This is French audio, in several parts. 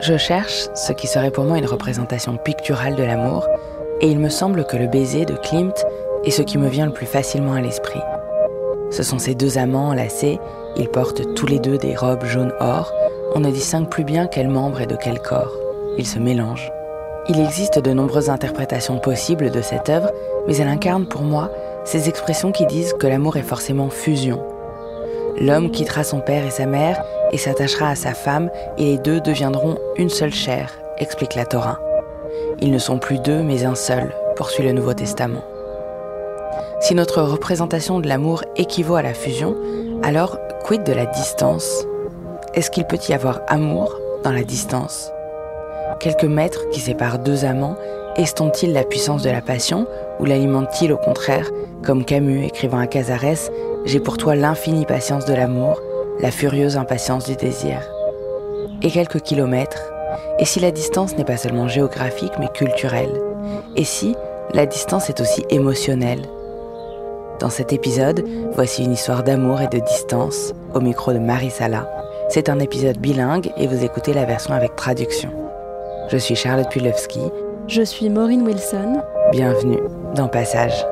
Je cherche ce qui serait pour moi une représentation picturale de l'amour, et il me semble que le baiser de Klimt est ce qui me vient le plus facilement à l'esprit. Ce sont ces deux amants enlacés, ils portent tous les deux des robes jaune or, on ne distingue plus bien quel membre est de quel corps. Ils se mélangent. Il existe de nombreuses interprétations possibles de cette œuvre, mais elle incarne pour moi ces expressions qui disent que l'amour est forcément fusion. L'homme quittera son père et sa mère et s'attachera à sa femme, et les deux deviendront une seule chair, explique la Torah. Ils ne sont plus deux, mais un seul, poursuit le Nouveau Testament. Si notre représentation de l'amour équivaut à la fusion, alors quid de la distance? Est-ce qu'il peut y avoir amour dans la distance? Quelques mètres qui séparent deux amants estompent-ils la puissance de la passion ou l'alimentent-ils au contraire, comme Camus écrivant à Casares J'ai pour toi l'infinie patience de l'amour, la furieuse impatience du désir. Et quelques kilomètres, et si la distance n'est pas seulement géographique mais culturelle? Et si la distance est aussi émotionnelle? Dans cet épisode, voici une histoire d'amour et de distance au micro de Marie Sala. C'est un épisode bilingue et vous écoutez la version avec traduction. Je suis Charlotte Pulowski. Je suis Maureen Wilson. Bienvenue dans Passage.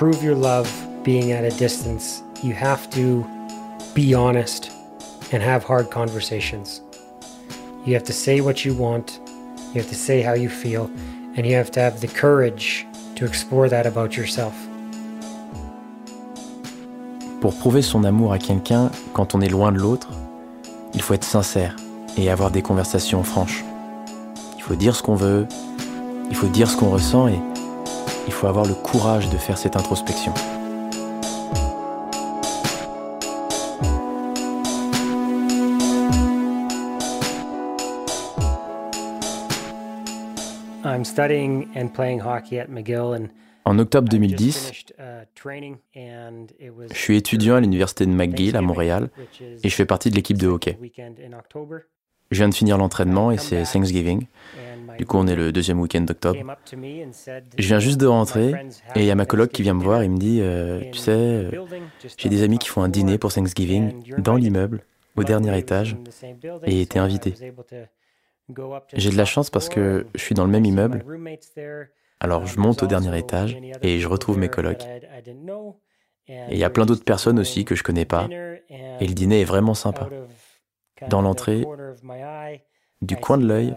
Prove your love being at a distance, you have to be honest and have hard conversations. You have to say what you want, you have to say how you feel, and you have to have the courage to explore that about yourself. Pour prouver son amour à quelqu'un quand on est loin de l'autre, il faut être sincère et avoir des conversations franches. Il faut dire ce qu'on veut, il faut dire ce qu'on ressent et il faut avoir le courage de faire cette introspection. En octobre 2010, je suis étudiant à l'université de McGill à Montréal et je fais partie de l'équipe de hockey. Je viens de finir l'entraînement et c'est Thanksgiving. Du coup, on est le deuxième week-end d'octobre. Je viens juste de rentrer et il y a ma coloc qui vient me voir et me dit euh, Tu sais, euh, j'ai des amis qui font un dîner pour Thanksgiving dans l'immeuble, au dernier étage, et t'es invité. J'ai de la chance parce que je suis dans le même immeuble. Alors je monte au dernier étage et je retrouve mes colocs. Et il y a plein d'autres personnes aussi que je connais pas. Et le dîner est vraiment sympa. Dans l'entrée, Du coin de l'œil,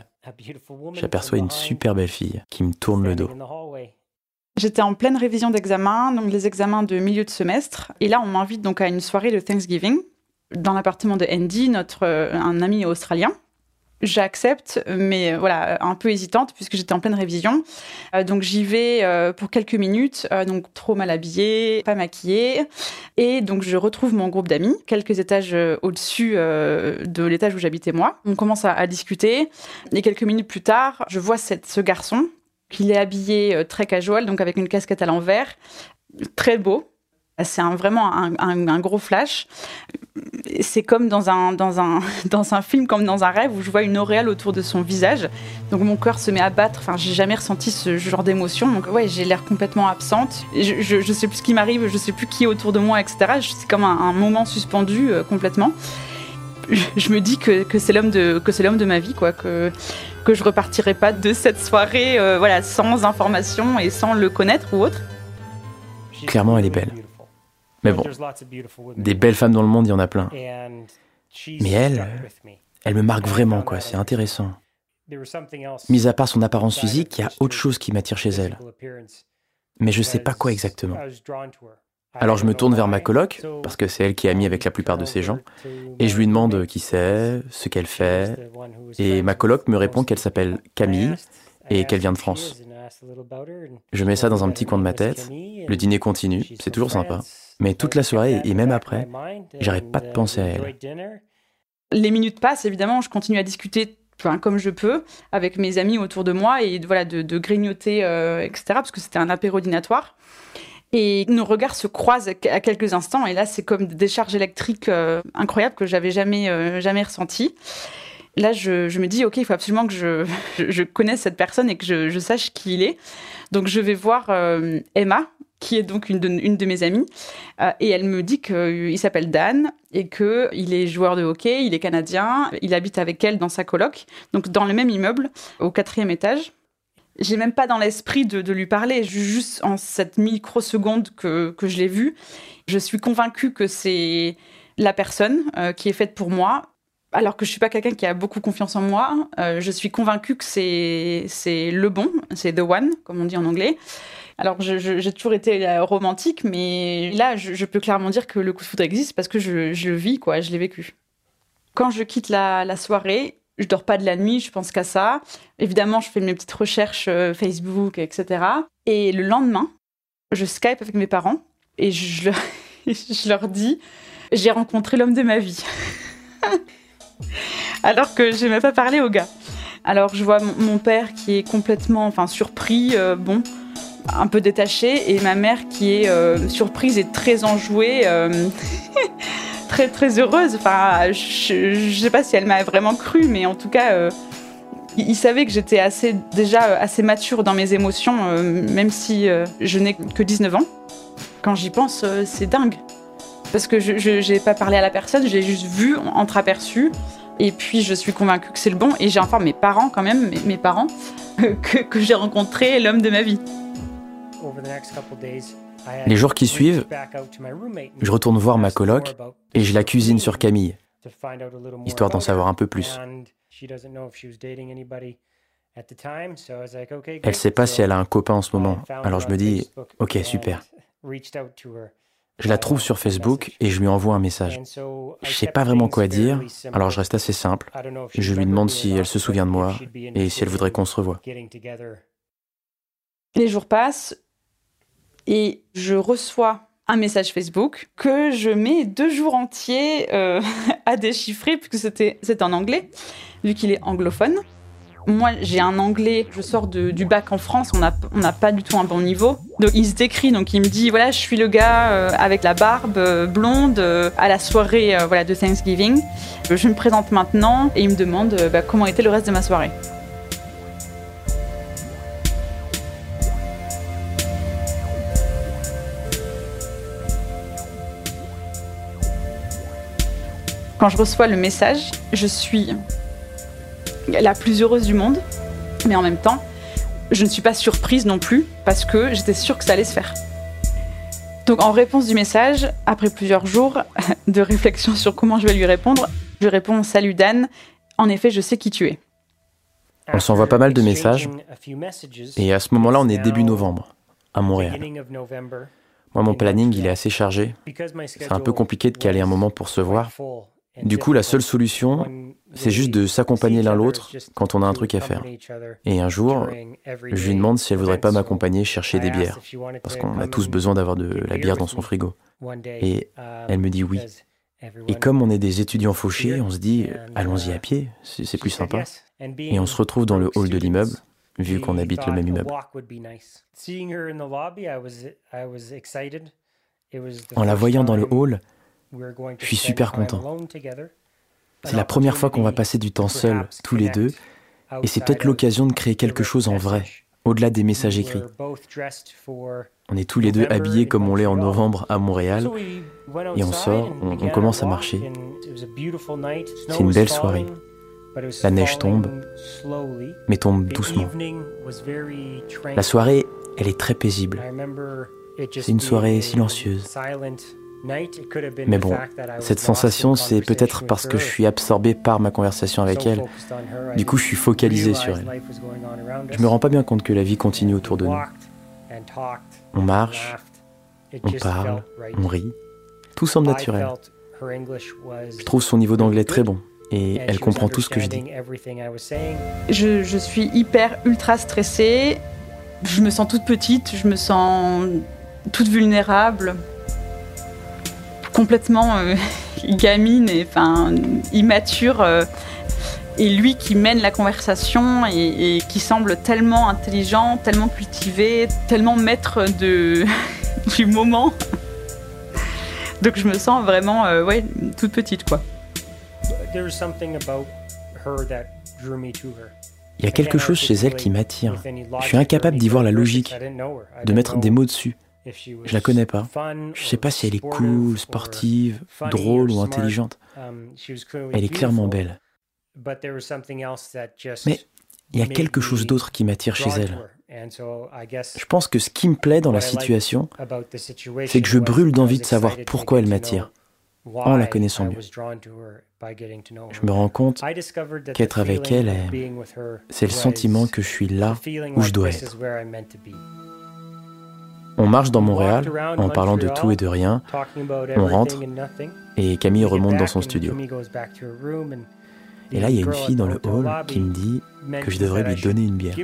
j'aperçois une super belle fille qui me tourne le dos. J'étais en pleine révision d'examen, donc les examens de milieu de semestre. Et là, on m'invite donc à une soirée de Thanksgiving dans l'appartement de Andy, notre euh, un ami australien. J'accepte, mais voilà, un peu hésitante puisque j'étais en pleine révision. Euh, donc j'y vais euh, pour quelques minutes, donc trop mal habillée, pas maquillée, et donc je retrouve mon groupe d'amis quelques étages au-dessus de l'étage où j'habitais moi. On commence à, discuter, et quelques minutes plus tard, je vois ce garçon qu'il est habillé euh, très casual, donc avec une casquette à l'envers, très beau. C'est vraiment un, gros flash. C'est comme dans un, dans, un, dans un film, comme dans un rêve, où je vois une auréole autour de son visage. Donc mon cœur se met à battre. Enfin, j'ai jamais ressenti ce genre d'émotion. Donc ouais, j'ai l'air complètement absente. Je, je, sais plus ce qui m'arrive, je sais plus qui est autour de moi, etc. C'est comme un, moment suspendu euh, complètement. Je, me dis que, que c'est l'homme de que c'est l'homme de ma vie, quoi. Que que je repartirai pas de cette soirée euh, voilà, sans information et sans le connaître ou autre. Clairement, elle est belle. Mais bon, des belles femmes dans le monde, il y en a plein. Mais elle, elle me marque vraiment, quoi. C'est intéressant. Mis à part son apparence physique, il y a autre chose qui m'attire chez elle. Mais je sais pas quoi exactement. Alors je me tourne vers ma coloc, parce que c'est elle qui est amie avec la plupart de ces gens, et je lui demande qui c'est, ce qu'elle fait, et ma coloc me répond qu'elle s'appelle Camille et qu'elle vient de France. Je mets ça dans un petit coin de ma tête, le dîner continue, c'est toujours sympa, mais toute la soirée et même après, j'arrête pas de penser à elle. Les minutes passent, évidemment, je continue à discuter comme je peux avec mes amis autour de moi et voilà de, grignoter, euh, etc., parce que c'était un apéro dînatoire. Et nos regards se croisent à quelques instants. Et là, c'est comme des décharges électriques euh, incroyables que j'avais jamais, euh, jamais ressenties. Là, je, me dis, OK, il faut absolument que je, connaisse cette personne et que je, sache qui il est. Donc, je vais voir Emma, qui est donc une de, une de mes amies. et elle me dit qu'il s'appelle Dan et qu'il est joueur de hockey, il est canadien, il habite avec elle dans sa coloc, donc dans le même immeuble, au quatrième étage j'ai même pas dans l'esprit de, lui parler. Juste en cette microseconde que, que je l'ai vu, je suis convaincue que c'est la personne euh, qui est faite pour moi. Alors que je suis pas quelqu'un qui a beaucoup confiance en moi, euh, je suis convaincue que c'est le bon, c'est the one, comme on dit en anglais. Alors j'ai toujours été euh, romantique, mais là je, peux clairement dire que le coup de foudre existe parce que je, le vis, quoi, je l'ai vécu. Quand je quitte la, soirée, je dors pas de la nuit, je pense qu'à ça. Évidemment, je fais mes petites recherches euh, Facebook, etc. Et le lendemain, je Skype avec mes parents et je, je leur dis j'ai rencontré l'homme de ma vie. Alors que je n'ai même pas parlé au gars. Alors je vois mon père qui est complètement enfin, surpris, euh, bon, un peu détaché, et ma mère qui est euh, surprise et très enjouée. très très heureuse. Enfin, je, je sais pas si elle m'a vraiment cru, mais en tout cas, euh, il, savait que j'étais assez déjà euh, assez mature dans mes émotions, euh, même si je n'ai que 19 ans. Quand j'y pense, c'est dingue. Parce que je n'ai pas parlé à la personne, je l'ai juste vu, entreaperçu. Et puis je suis convaincue que c'est le bon. Et j'ai enfin mes parents quand même, mes, mes parents, que, que j'ai rencontré l'homme de ma vie. Les jours qui suivent, je retourne voir ma coloc et je la cuisine sur Camille, histoire d'en savoir un peu plus. Elle sait pas si elle a un copain en ce moment, alors je me dis, ok, super. Je la trouve sur Facebook et je lui envoie un message. Je sais pas vraiment quoi dire, alors je reste assez simple. Je lui demande si elle se souvient de moi et si elle voudrait qu'on se revoie. Les jours passent, et je reçois un message Facebook que je mets deux jours entiers euh, à déchiffrer puisque c'était c'est en anglais vu qu'il est anglophone. Moi, j'ai un anglais, je sors du bac en France, on n'a on pas du tout un bon niveau. Donc il se décrit, donc il me dit voilà, je suis le gars euh, avec la barbe euh, blonde à la soirée voilà de Thanksgiving. Je me présente maintenant et il me demande bah, comment était le reste de ma soirée. Quand je reçois le message, je suis la plus heureuse du monde, mais en même temps, je ne suis pas surprise non plus parce que j'étais sûre que ça allait se faire. Donc en réponse du message, après plusieurs jours de réflexion sur comment je vais lui répondre, je réponds Salut Dan, en effet je sais qui tu es. On s'envoie pas mal de messages. Et à ce moment-là, on est début novembre, à Montréal. Moi, mon planning, il est assez chargé. C'est un peu compliqué de caler un moment pour se voir. Du coup, la seule solution, c'est juste de s'accompagner l'un l'autre quand on a un truc à faire. Et un jour, je lui demande si elle voudrait pas m'accompagner chercher des bières, parce qu'on a tous besoin d'avoir de la bière dans son frigo. Et elle me dit oui. Et comme on est des étudiants fauchés, on se dit, allons-y à pied, c'est plus sympa. Et on se retrouve dans le hall de l'immeuble, vu qu'on habite le même immeuble. En la voyant dans le hall, je suis super content. C'est la première fois qu'on va passer du temps seul, tous les deux, et c'est peut-être l'occasion de créer quelque chose en vrai, au-delà des messages écrits. On est tous les deux habillés comme on l'est en novembre à Montréal, et on sort, on, commence à marcher. C'est une belle soirée. La neige tombe, mais tombe doucement. La soirée, elle est très paisible. C'est une soirée silencieuse. Mais bon, cette sensation, c'est peut-être parce que je suis absorbé par ma conversation avec elle. Du coup, je suis focalisé sur elle. Je me rends pas bien compte que la vie continue autour de nous. On marche, on parle, on rit. Tout semble naturel. Je trouve son niveau d'anglais très bon et elle comprend tout ce que je dis. Je, je suis hyper ultra stressée. Je me sens toute petite, je me sens toute vulnérable complètement euh, gamine et enfin immature. Euh, et lui qui mène la conversation et, qui semble tellement intelligent, tellement cultivé, tellement maître de, du moment. Donc je me sens vraiment euh, ouais, toute petite quoi. Il y a quelque chose chez elle qui m'attire. Je suis incapable d'y voir la logique, de mettre des mots dessus. Je la connais pas. Je sais pas si elle est cool, sportive, drôle ou intelligente. Elle est clairement belle. Mais il y a quelque chose d'autre qui m'attire chez elle. Je pense que ce qui me plaît dans la situation, c'est que je brûle d'envie de savoir pourquoi elle m'attire, en la connaissant mieux. Je me rends compte qu'être avec elle, c'est le sentiment que je suis là où je dois être. On marche dans Montréal en parlant de tout et de rien. On rentre et Camille remonte dans son studio. Et là, il y a une fille dans le hall qui me dit que je devrais lui donner une bière.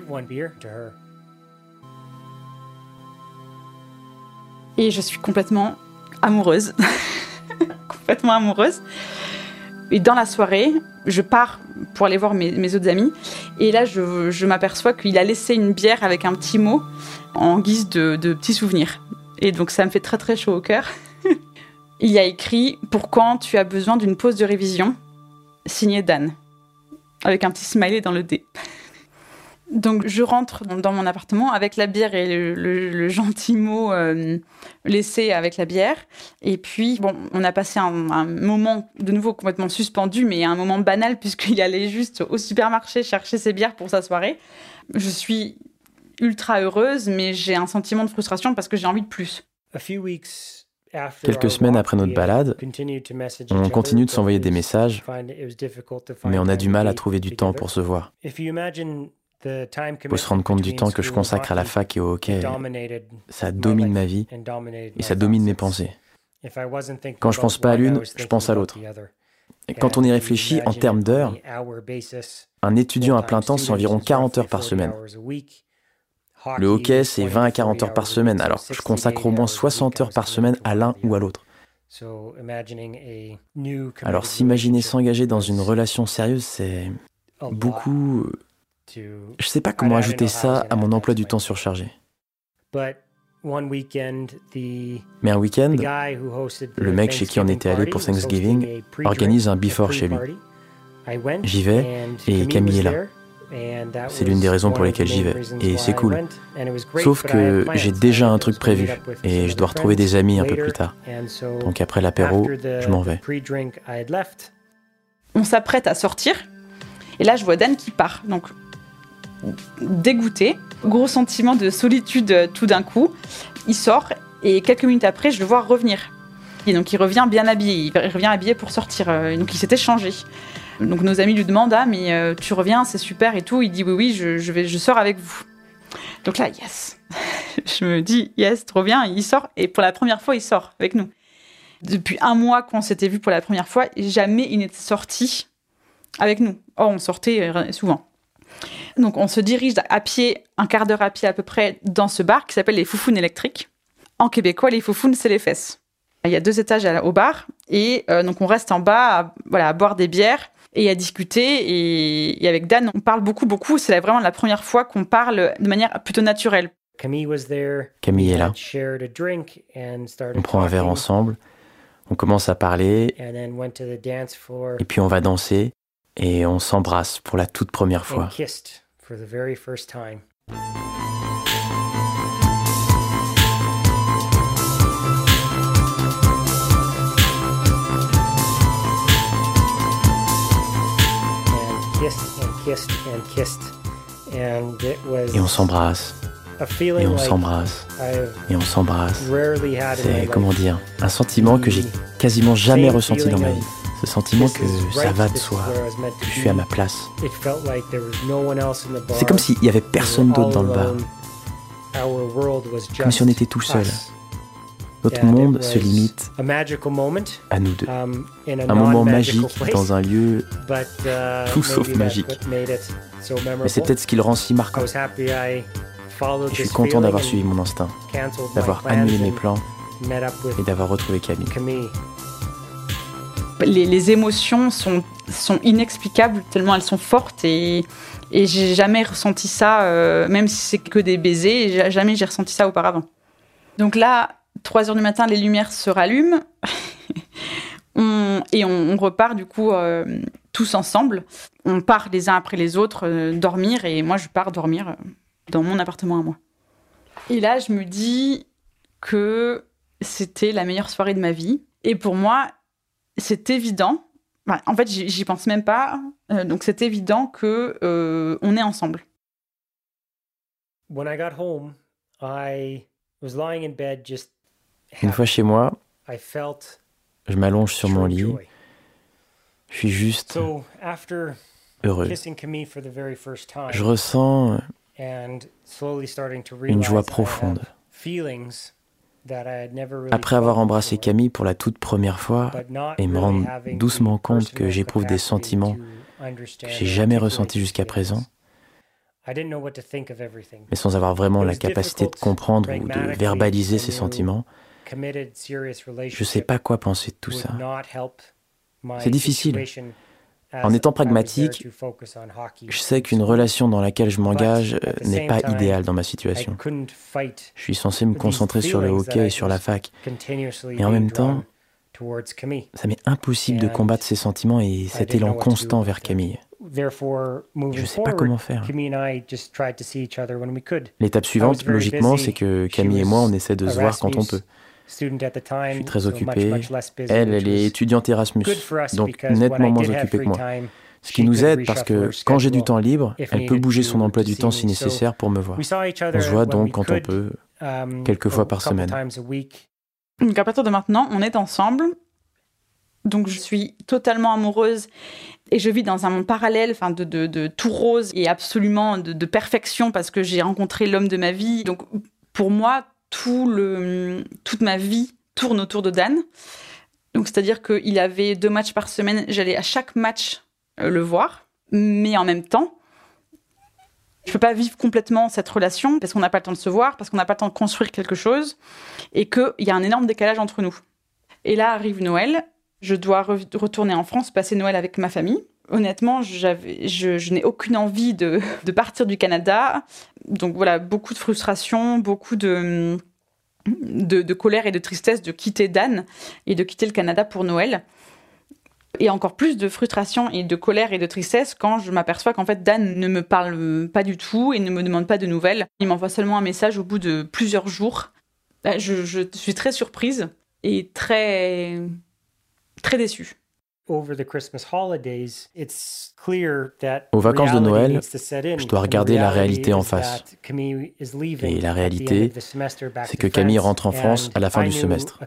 Et je suis complètement amoureuse. complètement amoureuse. Et dans la soirée, je pars pour aller voir mes, autres amis. Et là, je, m'aperçois qu'il a laissé une bière avec un petit mot en guise de, petits souvenirs. Et donc ça me fait très très chaud au cœur. Il y a écrit Pour quand tu as besoin d'une pause de révision? Signé Dan. Avec un petit smiley dans le dé. Donc je rentre dans mon appartement avec la bière et le, gentil mot euh, laissé avec la bière. Et puis, bon, on a passé un, un, moment de nouveau complètement suspendu, mais un moment banal puisqu'il allait juste au supermarché chercher ses bières pour sa soirée. Je suis ultra heureuse, mais j'ai un sentiment de frustration parce que j'ai envie de plus. Quelques semaines après notre balade, on continue de s'envoyer des messages, mais on a du mal à trouver du temps pour se voir. Il faut se rendre compte du temps que je consacre à la fac et au hockey. Ça domine ma vie et ça domine mes pensées. Quand je pense pas à l'une, je pense à l'autre. Et quand on y réfléchit en termes d'heures, un étudiant à plein temps, c'est environ 40 heures par semaine. Le hockey, c'est 20 à 40 heures par semaine, alors je consacre au moins 60 heures par semaine à l'un ou à l'autre. Alors s'imaginer s'engager dans une relation sérieuse, c'est beaucoup... Je sais pas comment ajouter ça à mon emploi du temps surchargé. Mais un week-end, le mec chez qui on était allé pour Thanksgiving organise un before chez lui. J'y vais et Camille est là. C'est l'une des raisons pour lesquelles j'y vais. Et c'est cool. Sauf que j'ai déjà un truc prévu et je dois retrouver des amis un peu plus tard. Donc après l'apéro, je m'en vais. On s'apprête à sortir. Et là, je vois Dan qui part. Donc, dégoûté. Gros sentiment de solitude euh, tout d'un coup. Il sort et quelques minutes après, je le vois revenir. Et donc, il revient bien habillé. Il revient habillé pour sortir. Euh, donc, il s'était changé. Donc nos amis lui demandent ah mais euh, tu reviens, c'est super et tout. Il dit oui oui, je, je, vais, je sors avec vous. Donc là yes, je me dis yes, trop bien. Il sort et pour la première fois il sort avec nous. Depuis un mois qu'on s'était vu pour la première fois, jamais il n'était sorti avec nous. Oh, on sortait souvent. Donc on se dirige à pied, un quart d'heure à pied à peu près, dans ce bar qui s'appelle les Foufounes électriques. En québécois, les Foufounes, c'est les fesses. Il y a deux étages au bar et euh, donc on reste en bas, à, voilà, à boire des bières et à discuter. Et, avec Dan, on parle beaucoup, beaucoup. C'est vraiment la première fois qu'on parle de manière plutôt naturelle. Camille est là. On prend un verre ensemble, on commence à parler, et puis on va danser et on s'embrasse pour la toute première fois. Et on s'embrasse. Et on s'embrasse. Et on s'embrasse. C'est, comment dire, un sentiment que j'ai quasiment jamais ressenti dans ma vie. Ce sentiment que ça va de soi, que je suis à ma place. C'est comme s'il n'y avait personne d'autre dans le bar. Comme si on était tout seul. Notre monde se limite à nous deux. Um, un moment magique dans un lieu uh, tout sauf magique. Mais c'est peut-être ce qui le rend si marquant. Et je suis content d'avoir suivi mon instinct, d'avoir annulé mes plans et d'avoir retrouvé Camille. Les, émotions sont, sont, inexplicables tellement elles sont fortes et, et j'ai jamais ressenti ça, euh, même si c'est que des baisers, jamais j'ai ressenti ça auparavant. Donc là, 3 heures du matin, les lumières se rallument. et on, repart du coup euh, tous ensemble. On part les uns après les autres euh, dormir et moi je pars dormir dans mon appartement à moi. Et là je me dis que c'était la meilleure soirée de ma vie. Et pour moi c'est évident. en fait j'y pense même pas. donc c'est évident que on est ensemble. When I got home, I was lying in bed just une fois chez moi, je m'allonge sur mon lit. Je suis juste heureux. Je ressens une joie profonde. Après avoir embrassé Camille pour la toute première fois et me rendre doucement compte que j'éprouve des sentiments que j'ai jamais ressentis jusqu'à présent, mais sans avoir vraiment la capacité de comprendre ou de verbaliser ces sentiments, je ne sais pas quoi penser de tout ça. C'est difficile. En étant pragmatique, je sais qu'une relation dans laquelle je m'engage euh, n'est pas idéale dans ma situation. Je suis censé me concentrer sur le hockey et sur la fac. Et en même temps, ça m'est impossible de combattre ces sentiments et cet élan constant vers Camille. Je ne sais pas comment faire. L'étape suivante, logiquement, c'est que Camille et moi, on essaie de se voir quand on peut. Je suis très occupé. Elle, elle est étudiante Erasmus, donc nettement moins occupée que moi. Ce qui nous aide parce que quand j'ai du temps libre, elle peut bouger son emploi du temps si nécessaire pour me voir. On se voit donc quand on peut, um, quelques fois par semaine. Donc à partir de maintenant, on est ensemble. Donc je suis totalement amoureuse et je vis dans un monde parallèle, enfin de, de, tout rose et absolument de, de perfection parce que j'ai rencontré l'homme de ma vie. Donc pour moi, tout le, toute ma vie tourne autour de Dan. Donc, c'est-à-dire qu'il avait deux matchs par semaine. J'allais à chaque match euh, le voir. Mais en même temps, je peux pas vivre complètement cette relation parce qu'on n'a pas le temps de se voir, parce qu'on n'a pas le temps de construire quelque chose et qu'il y a un énorme décalage entre nous. Et là arrive Noël. Je dois retourner en France, passer Noël avec ma famille honnêtement, je, n'ai aucune envie de, partir du Canada. Donc voilà, beaucoup de frustration, beaucoup de, colère et de tristesse de quitter Dan et de quitter le Canada pour Noël. Et encore plus de frustration et de colère et de tristesse quand je m'aperçois qu'en fait Dan ne me parle pas du tout et ne me demande pas de nouvelles. Il m'envoie seulement un message au bout de plusieurs jours. Je, je suis très surprise et très, très déçue. Aux vacances de Noël, je dois regarder la réalité en face. Et la réalité, c'est que Camille rentre en France à la fin du semestre.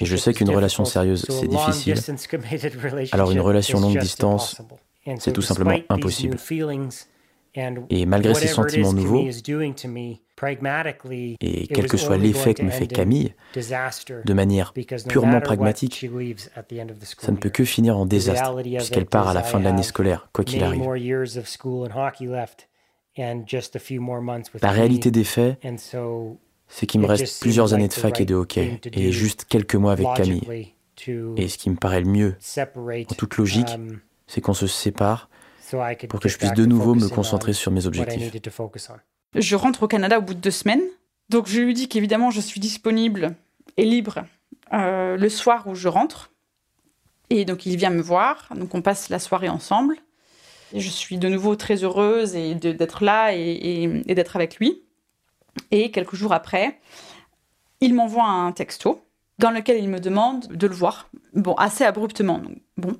Et je sais qu'une relation sérieuse, c'est difficile. Alors une relation longue distance, c'est tout simplement impossible. Et malgré ces sentiments nouveaux, et quel que soit l'effet que me fait Camille, de manière purement pragmatique, ça ne peut que finir en désastre, puisqu'elle part à la fin de l'année scolaire, quoi qu'il arrive. La réalité des faits, c'est qu'il me reste plusieurs années de fac et de hockey, et juste quelques mois avec Camille. Et ce qui me paraît le mieux, en toute logique, um, c'est qu'on se sépare pour que je puisse de nouveau me concentrer sur mes objectifs. Je rentre au Canada au bout de deux semaines. Donc je lui dis qu'évidemment je suis disponible et libre euh, le soir où je rentre. Et donc il vient me voir. Donc on passe la soirée ensemble. Et je suis de nouveau très heureuse et d'être là et, d'être avec lui. Et quelques jours après, il m'envoie un texto dans lequel il me demande de le voir. Bon, assez abruptement. Donc, bon,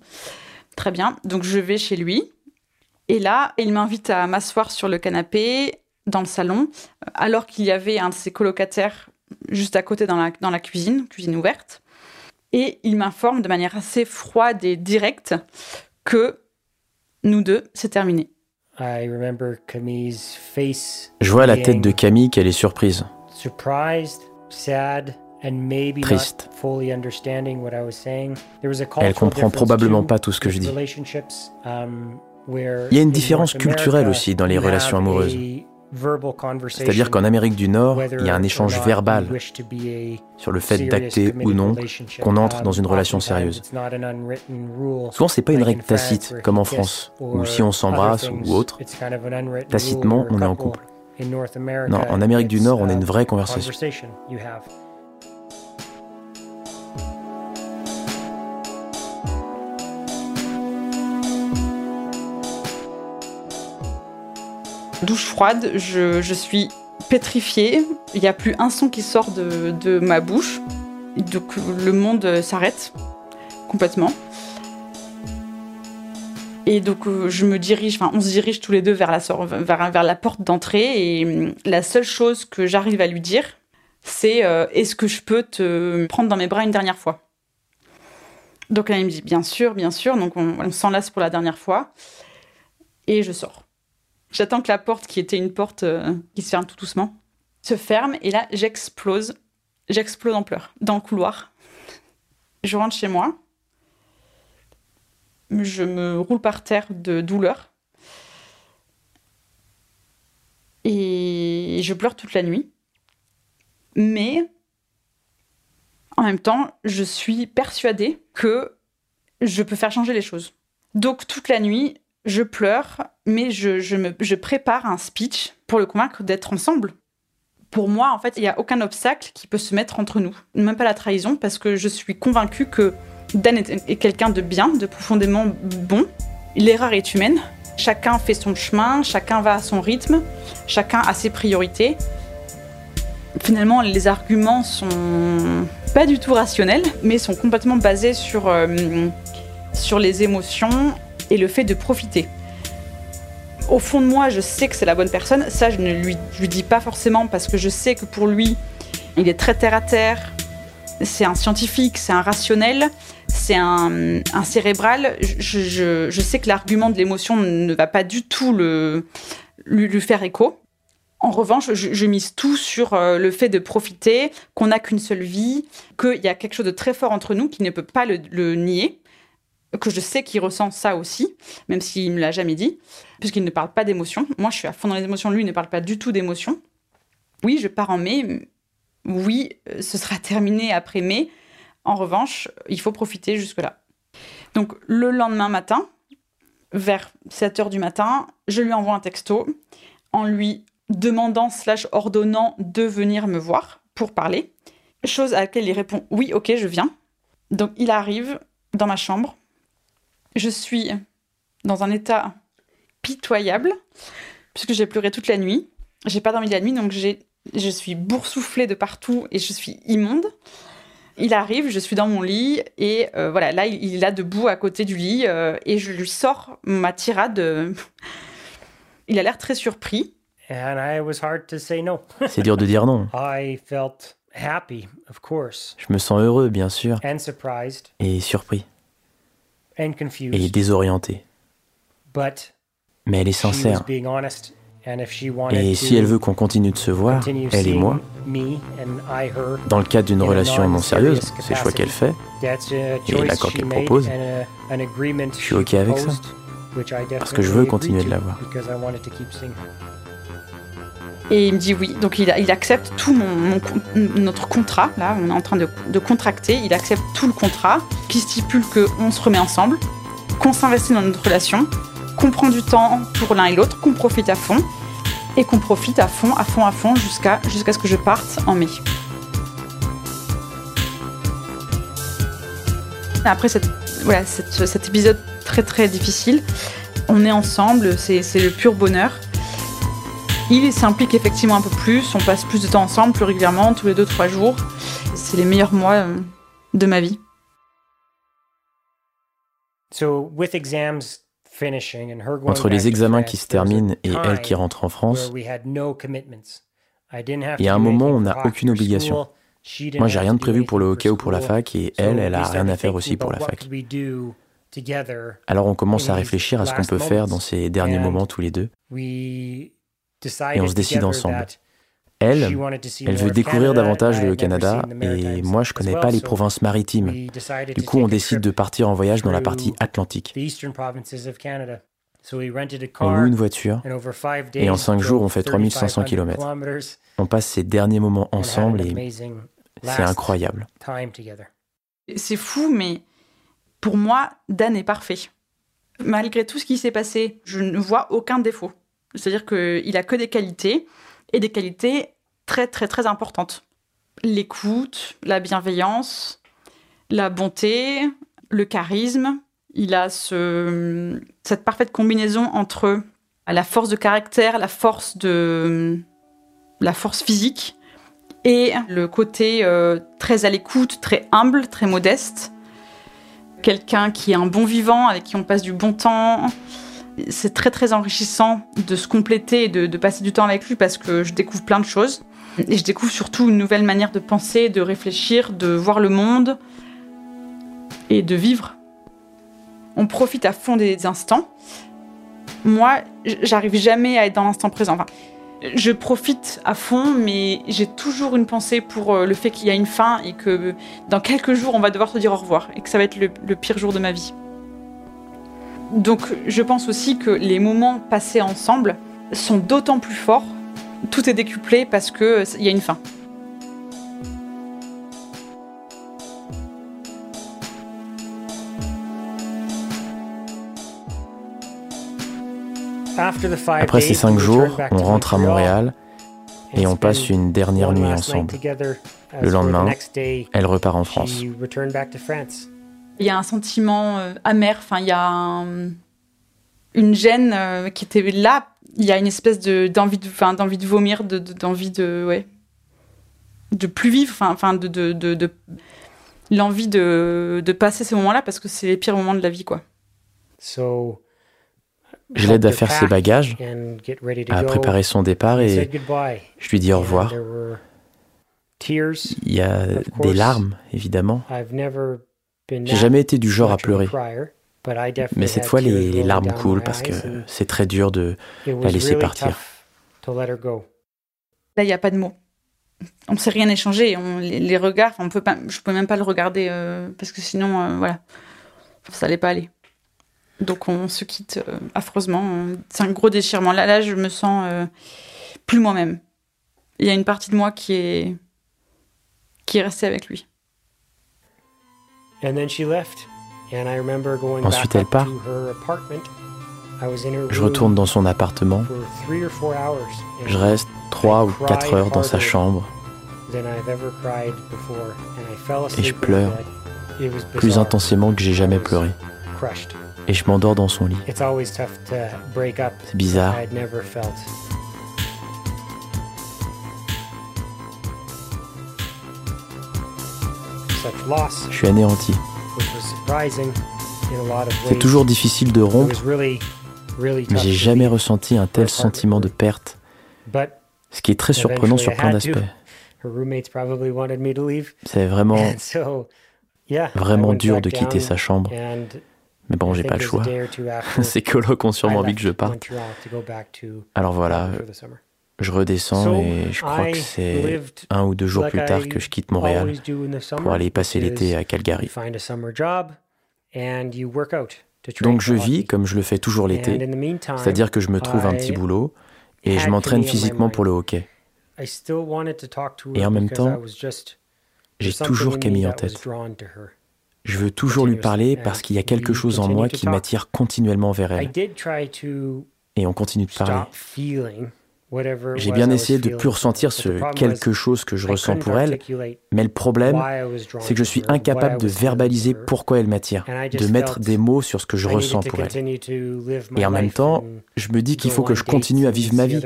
très bien. Donc je vais chez lui. Et là, il m'invite à m'asseoir sur le canapé dans le salon, alors qu'il y avait un de ses colocataires juste à côté dans la, dans la cuisine, cuisine ouverte. Et il m'informe de manière assez froide et directe que nous deux, c'est terminé. Je vois la tête de Camille qu'elle est surprise. Triste. Elle comprend probablement pas tout ce que je dis. Il y a une différence culturelle aussi dans les relations amoureuses. C'est-à-dire qu'en Amérique du Nord, il y a un échange verbal sur le fait d'acter ou non qu'on entre dans une relation sérieuse. Souvent, c'est pas une règle tacite comme en France, où si on s'embrasse ou autre, tacitement, on est en couple. Non, en Amérique du Nord, on a une vraie conversation. Douche froide, je, suis pétrifiée, il n'y a plus un son qui sort de, ma bouche, donc le monde s'arrête complètement. Et donc euh, je me dirige, enfin on se dirige tous les deux vers la, vers, vers la porte d'entrée. Et hum, la seule chose que j'arrive à lui dire, c'est euh, est-ce que je peux te prendre dans mes bras une dernière fois? Donc là il me dit bien sûr, bien sûr, donc on, on s'enlace pour la dernière fois. Et je sors. J'attends que la porte, qui était une porte euh, qui se ferme tout doucement, se ferme et là, j'explose. J'explose en pleurs dans le couloir. Je rentre chez moi. Je me roule par terre de douleur. Et je pleure toute la nuit. Mais en même temps, je suis persuadée que je peux faire changer les choses. Donc toute la nuit, je pleure, mais je, me, je prépare un speech pour le convaincre d'être ensemble. Pour moi, en fait, il n'y a aucun obstacle qui peut se mettre entre nous, même pas la trahison, parce que je suis convaincue que Dan est, quelqu'un de bien, de profondément bon. L'erreur est humaine. Chacun fait son chemin, chacun va à son rythme, chacun a ses priorités. Finalement, les arguments sont pas du tout rationnels, mais sont complètement basés sur, euh, sur les émotions et le fait de profiter. Au fond de moi, je sais que c'est la bonne personne. Ça, je ne lui, dis pas forcément parce que je sais que pour lui, il est très terre à terre. C'est un scientifique, c'est un rationnel, c'est un, cérébral. Je, sais que l'argument de l'émotion ne va pas du tout le, lui, faire écho. En revanche, je, mise tout sur euh, le fait de profiter, qu'on n'a qu'une seule vie, qu'il y a quelque chose de très fort entre nous qui ne peut pas le nier que je sais qu'il ressent ça aussi, même s'il me l'a jamais dit, puisqu'il ne parle pas d'émotion. Moi, je suis à fond dans les émotions, lui il ne parle pas du tout d'émotion. Oui, je pars en mai. Oui, ce sera terminé après mai. En revanche, il faut profiter jusque-là. Donc, le lendemain matin, vers 7 heures du matin, je lui envoie un texto en lui demandant slash ordonnant de venir me voir pour parler. Chose à laquelle il répond oui, ok, je viens. Donc il arrive dans ma chambre, je suis dans un état pitoyable, puisque j'ai pleuré toute la nuit. J'ai pas dormi la nuit, donc je suis boursouflée de partout et je suis immonde. Il arrive, je suis dans mon lit et euh, voilà, là il est là debout à côté du lit euh, et je lui sors ma tirade. il a l'air très surpris. C'est dur de dire non. Je me sens heureux, bien sûr, et surpris, et désorienté. Mais elle est sincère. Et si elle veut qu'on continue de se voir, elle et moi, dans le cadre d'une relation non sérieuse, c'est le choix qu'elle fait, et l'accord qu'elle propose, je suis OK avec ça. Parce que je veux continuer de la voir. Et il me dit oui. Donc il, accepte tout mon, notre contrat. Là, on est en train de, contracter. Il accepte tout le contrat qui stipule qu'on se remet ensemble, qu'on s'investit dans notre relation, qu'on prend du temps pour l'un et l'autre, qu'on profite à fond et qu'on profite à fond, à fond, à fond jusqu'à ce que je parte en mai. Après cette, voilà, cet épisode très très difficile, on est ensemble, c'est le pur bonheur. Il s'implique effectivement un peu plus, on passe plus de temps ensemble, plus régulièrement, tous les 2-3 jours. C'est les meilleurs mois euh, de ma vie. Entre les examens qui se terminent et elle qui rentre en France, il y a un moment où on n'a aucune obligation. Moi, j'ai rien de prévu pour le hockey ou pour la fac, et elle, elle a rien à faire aussi pour la fac. Alors on commence à réfléchir à ce qu'on peut faire dans ces derniers moments tous les deux. Et on se décide ensemble. Elle, elle veut découvrir davantage le Canada et moi je connais pas les provinces maritimes. Du coup, on décide de partir en voyage dans la partie atlantique. On loue une voiture et en cinq jours on fait 3500 km. On passe ces derniers moments ensemble et c'est incroyable. C'est fou, mais pour moi, Dan est parfait. Malgré tout ce qui s'est passé, je ne vois aucun défaut. C'est-à-dire qu'il a que des qualités et des qualités très très très importantes. L'écoute, la bienveillance, la bonté, le charisme. Il a ce, cette parfaite combinaison entre la force de caractère, la force de la force physique et le côté euh, très à l'écoute, très humble, très modeste. Quelqu'un qui est un bon vivant, avec qui on passe du bon temps, c'est très très enrichissant de se compléter et de, passer du temps avec lui parce que je découvre plein de choses. Et je découvre surtout une nouvelle manière de penser, de réfléchir, de voir le monde et de vivre. On profite à fond des instants. Moi, j'arrive jamais à être dans l'instant présent. Enfin, je profite à fond, mais j'ai toujours une pensée pour euh, le fait qu'il y a une fin et que dans quelques jours, on va devoir se dire au revoir et que ça va être le pire jour de ma vie. Donc je pense aussi que les moments passés ensemble sont d'autant plus forts. Tout est décuplé parce qu'il y a une fin. Après ces cinq jours, on rentre à Montréal et on passe une dernière nuit ensemble. Le lendemain, elle repart en France. Il y a un sentiment euh, amer, enfin, il y a une gêne euh, qui était là. Il y a une espèce de, d'envie, de, enfin, d'envie de vomir, de, d'envie de, ouais, de plus vivre, enfin, de, de, de, l'envie de, de passer ces moments-là parce que c'est les pires moments de la vie, quoi. Je l'aide à faire ses bagages, à préparer son départ et je lui dis au revoir. Il y a des larmes, évidemment. J'ai jamais été du genre à pleurer. Mais cette fois, les, larmes coulent parce que c'est très dur de la laisser partir. Là, il n'y a pas de mots. On ne s'est rien échangé. On, les, regards, on peut pas, je ne peux même pas le regarder euh, parce que sinon, euh, voilà, ça n'allait pas aller. Donc on se quitte euh, affreusement. C'est un gros déchirement. Là, là, je me sens plus moi-même. Il y a une partie de moi qui est qui est restée avec lui. Ensuite, elle part. Je retourne dans son appartement. Je reste trois ou quatre heures dans sa chambre. Et je pleure plus intensément que j'ai jamais pleuré. Et je m'endors dans son lit. C'est bizarre. Je suis anéanti. C'est toujours difficile de rompre, mais j'ai jamais ressenti un tel sentiment de perte, ce qui est très surprenant sur plein d'aspects. C'est vraiment, vraiment dur de quitter sa chambre. Mais bon, j'ai pas le choix. Ces colocs ont sûrement envie que je parte. Alors voilà, je redescends et je crois que c'est un ou deux jours plus tard que je quitte Montréal pour aller passer l'été à Calgary. Donc je vis comme je le fais toujours l'été, c'est-à-dire que je me trouve un petit boulot et je m'entraîne physiquement pour le hockey. Et en même temps, j'ai toujours Camille en tête. Je veux toujours lui parler parce qu'il y a quelque chose en moi qui m'attire continuellement vers elle. Et on continue de parler. J'ai bien essayé de plus ressentir ce quelque chose que je ressens pour elle, mais le problème, c'est que je suis incapable de verbaliser pourquoi elle m'attire, de mettre des mots sur ce que je ressens pour elle. Et en même temps, je me dis qu'il faut que je continue à vivre ma vie,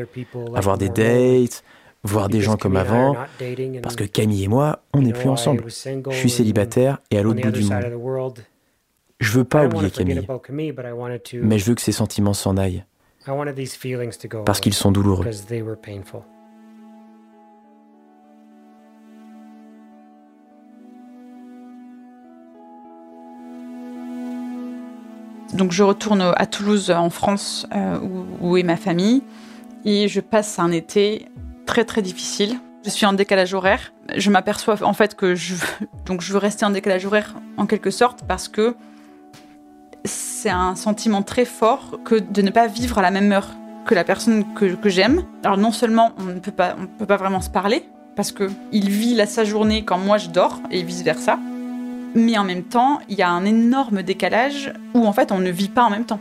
avoir des dates, voir des gens comme avant, parce que Camille et moi, on n'est plus ensemble. Je suis célibataire et à l'autre bout du monde. Je veux pas oublier Camille, mais je veux que ses sentiments s'en aillent, parce qu'ils sont douloureux. Donc je retourne à Toulouse en France euh, où, où est ma famille et je passe un été très très difficile. Je suis en décalage horaire. Je m'aperçois en fait que je donc je veux rester en décalage horaire en quelque sorte parce que c'est un sentiment très fort que de ne pas vivre à la même heure que la personne que, j'aime. Alors non seulement on ne peut pas vraiment se parler parce que il vit la, sa journée quand moi je dors et vice versa. Mais en même temps, il y a un énorme décalage où en fait on ne vit pas en même temps.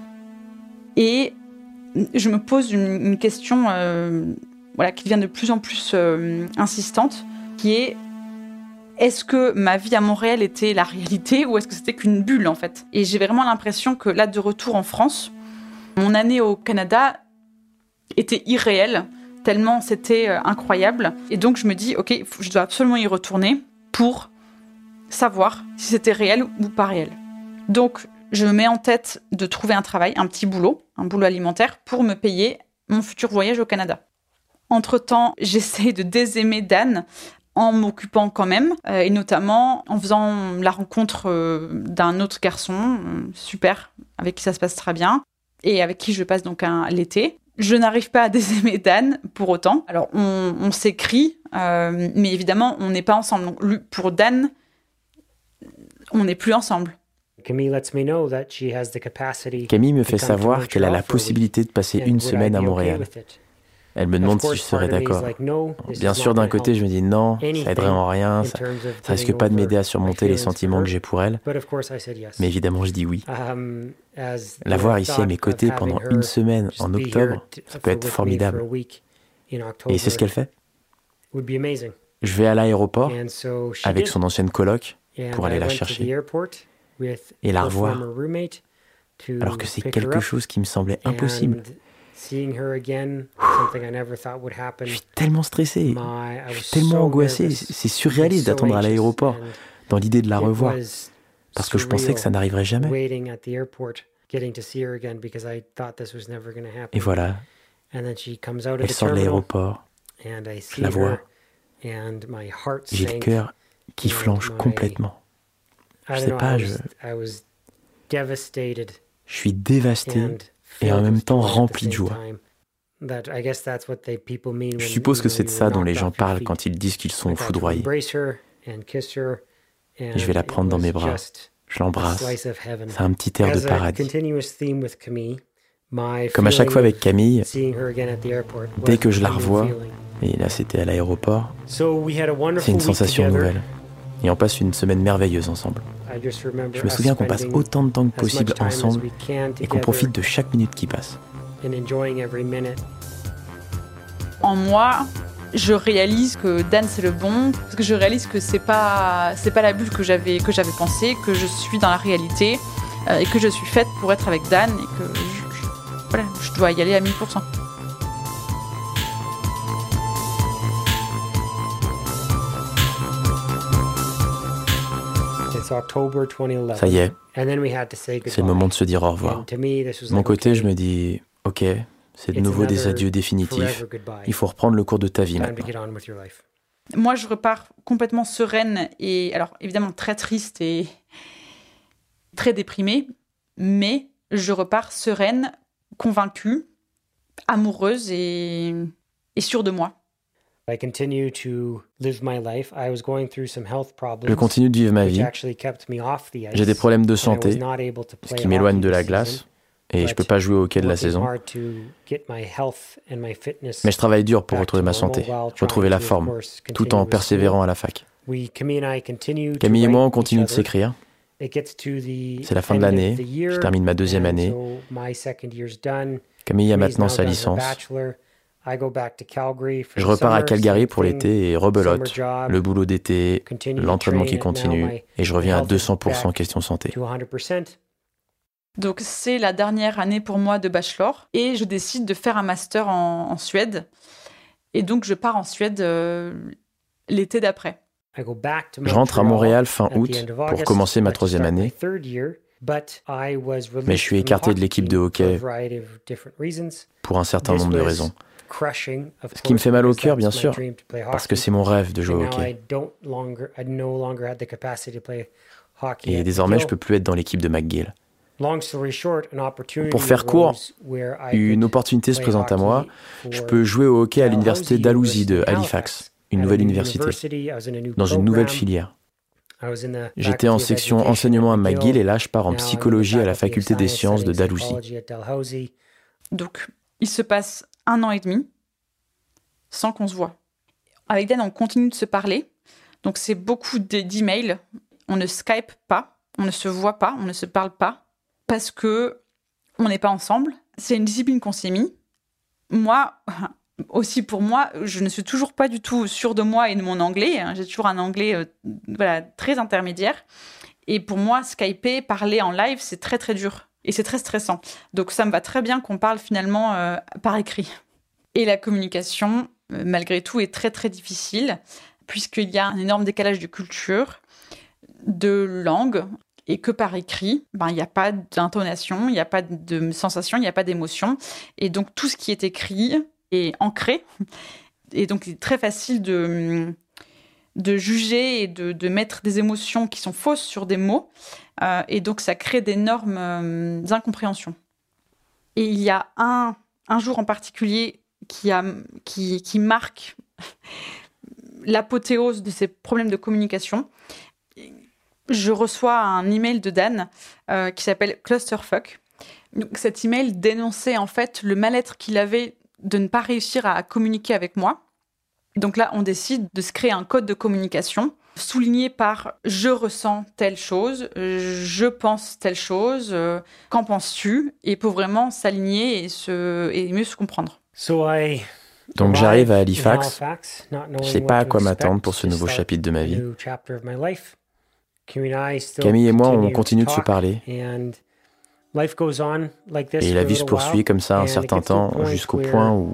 Et je me pose une, question euh, qui devient de plus en plus euh, insistante, qui est est-ce que ma vie à Montréal était la réalité ou est-ce que c'était qu'une bulle en fait? Et j'ai vraiment l'impression que là, de retour en France, mon année au Canada était irréelle, tellement c'était euh, incroyable. Et donc je me dis, ok, je dois absolument y retourner pour savoir si c'était réel ou pas réel. Donc je me mets en tête de trouver un travail, un petit boulot, un boulot alimentaire, pour me payer mon futur voyage au Canada. Entre-temps, j'essaie de désaimer Dan en m'occupant quand même, euh, et notamment en faisant la rencontre euh, d'un autre garçon, euh, super, avec qui ça se passe très bien, et avec qui je passe donc l'été. Je n'arrive pas à désaimer Dan pour autant. Alors on, s'écrit, mais évidemment on n'est pas ensemble. Donc pour Dan, on n'est plus ensemble. Camille me fait savoir qu'elle a la possibilité de passer une semaine à Montréal. Elle me demande si je serais d'accord. Bien sûr, d'un côté, je me dis non, ça aiderait en rien, ça, ça risque pas de m'aider à surmonter les sentiments que j'ai pour elle. Mais évidemment, je dis oui. Um, La voir ici à mes côtés pendant une semaine en octobre, ça peut être formidable. Et c'est ce qu'elle fait. Je vais à l'aéroport avec son ancienne coloc pour aller la chercher et la revoir, alors que c'est quelque chose qui me semblait impossible. Je suis tellement stressé, je suis tellement angoissé, c'est surréaliste d'attendre à l'aéroport dans l'idée de la revoir, parce que je pensais que ça n'arriverait jamais. Et voilà, elle sort de l'aéroport, je la vois, j'ai le cœur qui flanche complètement. Je sais pas, je, je suis dévasté et en même temps rempli de joie. Je suppose que c'est de ça dont les gens parlent quand ils disent qu'ils sont foudroyés. Je vais la prendre dans mes bras. Je l'embrasse. C'est un petit air de paradis. Comme à chaque fois avec Camille, dès que je la revois, et là c'était à l'aéroport, c'est une sensation nouvelle. Et on passe une semaine merveilleuse ensemble. Je me souviens qu'on passe autant de temps que possible ensemble et qu'on profite de chaque minute qui passe. En moi, je réalise que Dan c'est le bon, parce que je réalise que c'est pas c'est pas la bulle que j'avais que j'avais pensé, que je suis dans la réalité euh, et que je suis faite pour être avec Dan et que je, voilà, je dois y aller à 1000%. Ça y est, c'est le moment de se dire au revoir. De mon côté, je me dis, ok, c'est de nouveau des adieux définitifs. Il faut reprendre le cours de ta vie maintenant. Moi, je repars complètement sereine et, alors évidemment, très triste et très déprimée, mais je repars sereine, convaincue, amoureuse et, et sûre de moi. Je continue de vivre ma vie. J'ai des problèmes de santé, ce qui m'éloigne de la glace, et je ne peux pas jouer au hockey de la saison. Mais je travaille dur pour retrouver ma santé, retrouver la forme, tout en persévérant à la fac. Camille et moi, on continue de s'écrire. C'est la fin de l'année, je termine ma deuxième année. Camille a maintenant sa licence. Je repars à Calgary pour l'été et rebelote, le boulot d'été, l'entraînement qui continue, et je reviens à 200% question santé. Donc c'est la dernière année pour moi de bachelor et je décide de faire un master en, Suède. Et donc je pars en Suède euh, l'été d'après. Je rentre à Montréal fin août pour commencer ma troisième année. Mais je suis écarté de l'équipe de hockey pour un certain nombre de raisons. Ce qui me fait mal au cœur, bien sûr, parce que c'est mon rêve de jouer au hockey. Et désormais, je ne peux plus être dans l'équipe de McGill. Pour faire court, une opportunité se présente à moi. Je peux jouer au hockey à l'université Dalhousie de Halifax, une nouvelle université, dans une nouvelle filière. J'étais en section enseignement à McGill et là je pars en psychologie à la faculté des sciences de Dalhousie. Donc il se passe un an et demi sans qu'on se voit. Avec Dan, on continue de se parler. Donc c'est beaucoup d'emails. On ne Skype pas, on ne se voit pas, on ne se parle pas parce que on n'est pas ensemble. C'est une discipline qu'on s'est mis. Moi, aussi pour moi, je ne suis toujours pas du tout sûre de moi et de mon anglais. J'ai toujours un anglais euh, voilà, très intermédiaire. Et pour moi, Skyper, parler en live, c'est très très dur. Et c'est très stressant. Donc ça me va très bien qu'on parle finalement euh, par écrit. Et la communication, euh, malgré tout, est très très difficile, puisqu'il y a un énorme décalage de culture, de langue, et que par écrit, ben, il n'y a pas d'intonation, il n'y a pas de sensation, il n'y a pas d'émotion. Et donc tout ce qui est écrit est ancré. Et donc c'est très facile de, de juger et de, de, mettre des émotions qui sont fausses sur des mots. Euh, et donc ça crée d'énormes euh, incompréhensions. Et il y a un, un jour en particulier qui, a, qui, qui marque l'apothéose de ces problèmes de communication je reçois un email de Dan euh, qui s'appelle Clusterfuck. Donc, cet email dénonçait en fait le mal-être qu'il avait de ne pas réussir à communiquer avec moi. Donc là, on décide de se créer un code de communication souligné par je ressens telle chose, je pense telle chose, euh, qu'en penses-tu? Et pour vraiment s'aligner et, se, et mieux se comprendre. Donc j'arrive à Halifax, je ne sais pas à quoi m'attendre pour ce nouveau chapitre de ma vie. Camille et moi, on continue de se parler. Et la vie se poursuit comme ça un certain temps jusqu'au point où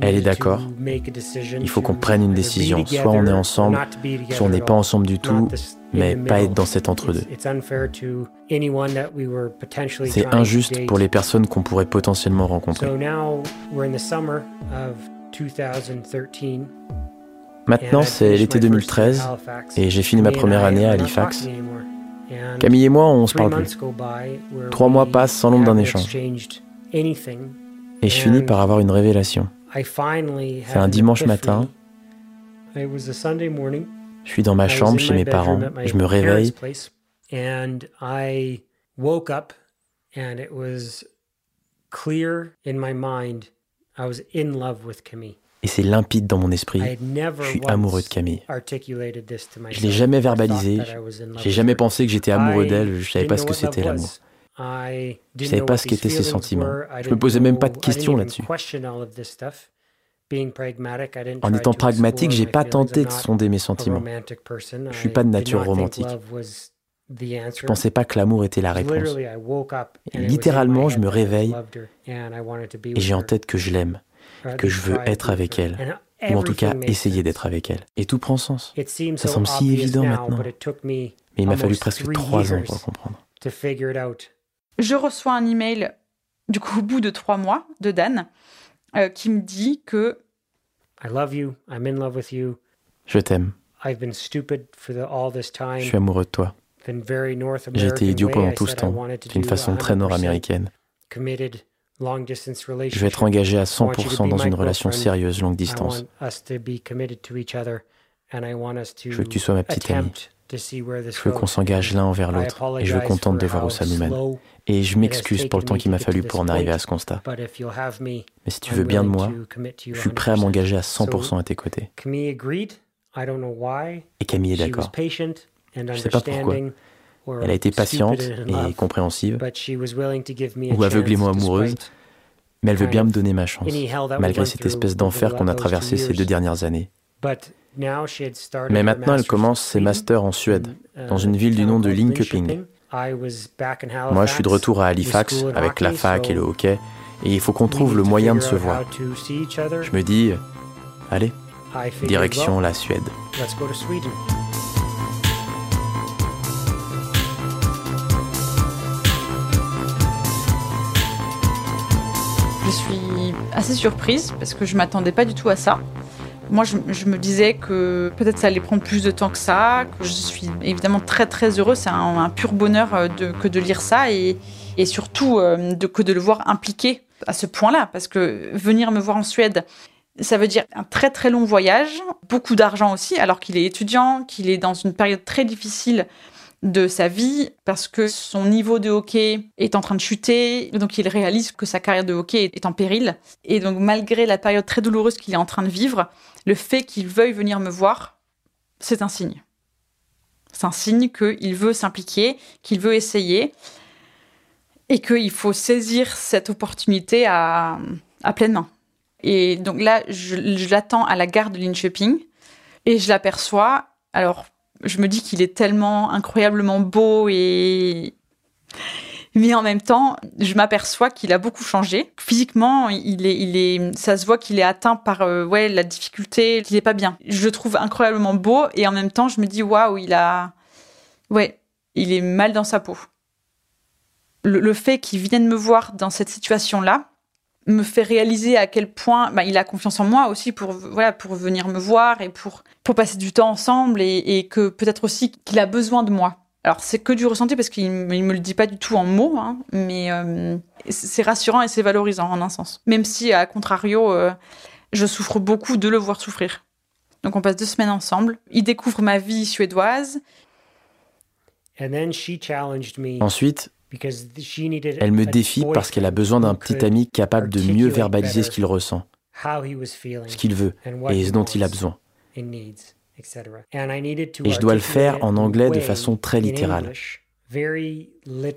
elle est d'accord. Il faut qu'on prenne une décision. Soit on est ensemble, soit on n'est pas ensemble du tout, mais pas être dans cet entre-deux. C'est injuste pour les personnes qu'on pourrait potentiellement rencontrer. Maintenant, c'est l'été 2013 et j'ai fini ma première année à Halifax. Camille et moi, on se parle plus. Trois mois passent sans l'ombre d'un échange. Et je finis par avoir une révélation. C'est un dimanche matin. Je suis dans ma chambre chez mes parents. Je me réveille. Et c'est limpide dans mon esprit. Je suis amoureux de Camille. Je l'ai jamais verbalisé. J'ai jamais pensé que j'étais amoureux d'elle. Je savais pas ce que c'était l'amour. Je ne savais pas ce qu'étaient ses sentiments. Je me posais même pas de questions là-dessus. En étant pragmatique, j'ai pas tenté de sonder mes sentiments. Je suis pas de nature romantique. Je pensais pas que l'amour était la réponse. littéralement, je me réveille et j'ai en tête que je l'aime, que je veux être avec elle, ou en tout cas essayer d'être avec elle. Et tout prend sens. Ça semble si évident maintenant, mais il m'a fallu presque trois ans pour le comprendre. Je reçois un email, du coup, au bout de trois mois, de Dan, euh, qui me dit que je t'aime. Je suis amoureux de toi. J'ai été idiot pendant tout ce temps, d'une façon très nord-américaine. Je vais être engagé à 100% dans une relation sérieuse longue distance. Je veux que tu sois ma petite amie. Je veux qu'on s'engage l'un envers l'autre et je veux qu'on tente de voir où ça nous mène. Et je m'excuse pour le temps qu'il m'a fallu pour en arriver à ce constat. Mais si tu veux bien de moi, je suis prêt à m'engager à 100% à tes côtés. Et Camille est d'accord. Je ne sais pas pourquoi. Elle a été patiente et compréhensive, ou aveuglément amoureuse, mais elle veut bien me donner ma chance, malgré cette espèce d'enfer qu'on a traversé ces deux dernières années. Mais maintenant, elle commence ses masters en Suède, dans une ville du nom de Linköping. Moi, je suis de retour à Halifax avec la fac et le hockey, et il faut qu'on trouve le moyen de se voir. Je me dis, allez, direction la Suède. Je suis assez surprise parce que je m'attendais pas du tout à ça. Moi, je, me disais que peut-être ça allait prendre plus de temps que ça, je suis évidemment très très heureuse. C'est un, pur bonheur euh, que de lire ça et, surtout euh, que de le voir impliqué à ce point-là. Parce que venir me voir en Suède, ça veut dire un très très long voyage, beaucoup d'argent aussi, alors qu'il est étudiant, qu'il est dans une période très difficile de sa vie parce que son niveau de hockey est en train de chuter, donc il réalise que sa carrière de hockey est en péril. Et donc malgré la période très douloureuse qu'il est en train de vivre, le fait qu'il veuille venir me voir, c'est un signe. C'est un signe qu'il veut s'impliquer, qu'il veut essayer et qu'il faut saisir cette opportunité à, à pleine main. Et donc là, je, l'attends à la gare de Linköping et je l'aperçois. Alors, je me dis qu'il est tellement incroyablement beau et mais en même temps, je m'aperçois qu'il a beaucoup changé. Physiquement, il est, il est, ça se voit qu'il est atteint par euh, ouais la difficulté, qu'il est pas bien. Je le trouve incroyablement beau et en même temps, je me dis waouh, il a, ouais, il est mal dans sa peau. Le, fait qu'il vienne me voir dans cette situation-là, me fait réaliser à quel point bah, il a confiance en moi aussi pour voilà pour venir me voir et pour pour passer du temps ensemble et, que peut-être aussi qu'il a besoin de moi. Alors c'est que du ressenti parce qu'il me, me le dit pas du tout en mots, hein, mais euh, c'est rassurant et c'est valorisant en un sens. Même si à contrario, euh, je souffre beaucoup de le voir souffrir. Donc on passe deux semaines ensemble. Il découvre ma vie suédoise. Ensuite, elle me défie parce qu'elle a besoin d'un petit ami capable de mieux verbaliser ce qu'il ressent, ce qu'il veut et ce dont il a besoin. Et je dois le faire en anglais de façon très littérale.